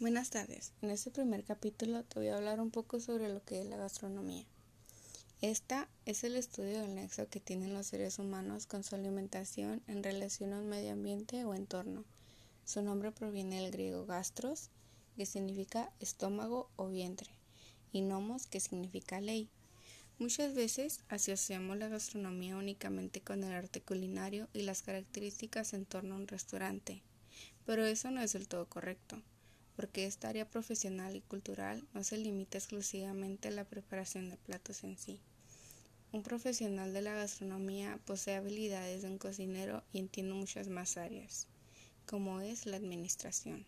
Buenas tardes. En este primer capítulo te voy a hablar un poco sobre lo que es la gastronomía. Esta es el estudio del nexo que tienen los seres humanos con su alimentación en relación a un medio ambiente o entorno. Su nombre proviene del griego gastros, que significa estómago o vientre, y nomos, que significa ley. Muchas veces asociamos la gastronomía únicamente con el arte culinario y las características en torno a un restaurante, pero eso no es del todo correcto porque esta área profesional y cultural no se limita exclusivamente a la preparación de platos en sí. Un profesional de la gastronomía posee habilidades de un cocinero y entiende muchas más áreas, como es la administración.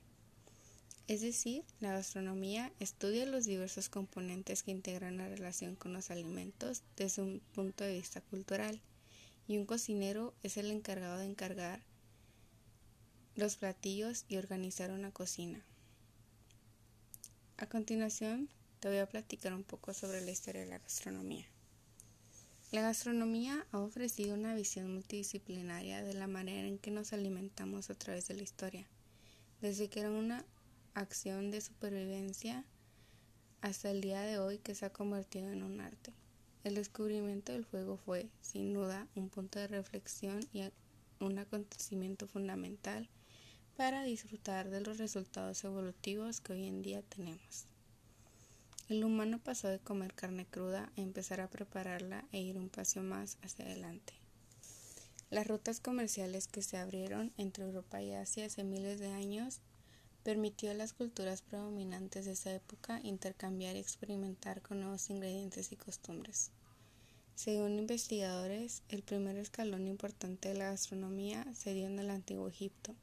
Es decir, la gastronomía estudia los diversos componentes que integran la relación con los alimentos desde un punto de vista cultural, y un cocinero es el encargado de encargar los platillos y organizar una cocina. A continuación, te voy a platicar un poco sobre la historia de la gastronomía. La gastronomía ha ofrecido una visión multidisciplinaria de la manera en que nos alimentamos a través de la historia, desde que era una acción de supervivencia hasta el día de hoy que se ha convertido en un arte. El descubrimiento del fuego fue, sin duda, un punto de reflexión y un acontecimiento fundamental para disfrutar de los resultados evolutivos que hoy en día tenemos. El humano pasó de comer carne cruda a empezar a prepararla e ir un paso más hacia adelante. Las rutas comerciales que se abrieron entre Europa y Asia hace miles de años permitió a las culturas predominantes de esa época intercambiar y experimentar con nuevos ingredientes y costumbres. Según investigadores, el primer escalón importante de la gastronomía se dio en el antiguo Egipto,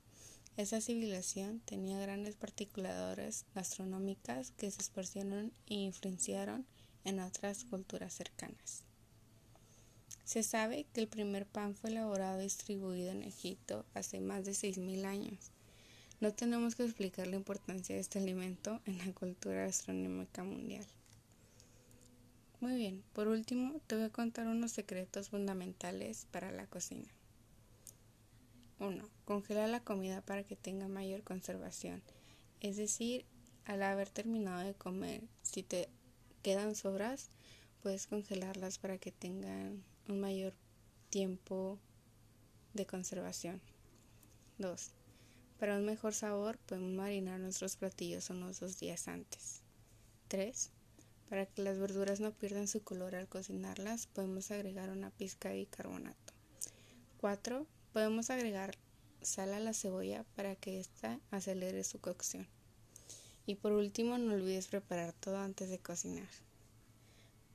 esa civilización tenía grandes particularidades gastronómicas que se esparcieron e influenciaron en otras culturas cercanas. Se sabe que el primer pan fue elaborado y distribuido en Egipto hace más de 6.000 años. No tenemos que explicar la importancia de este alimento en la cultura gastronómica mundial. Muy bien, por último te voy a contar unos secretos fundamentales para la cocina. 1. Congela la comida para que tenga mayor conservación. Es decir, al haber terminado de comer, si te quedan sobras, puedes congelarlas para que tengan un mayor tiempo de conservación. 2. Para un mejor sabor, podemos marinar nuestros platillos unos dos días antes. 3. Para que las verduras no pierdan su color al cocinarlas, podemos agregar una pizca de bicarbonato. 4 Podemos agregar sal a la cebolla para que ésta acelere su cocción. Y por último, no olvides preparar todo antes de cocinar.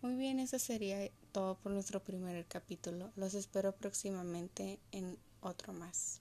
Muy bien, eso sería todo por nuestro primer capítulo. Los espero próximamente en otro más.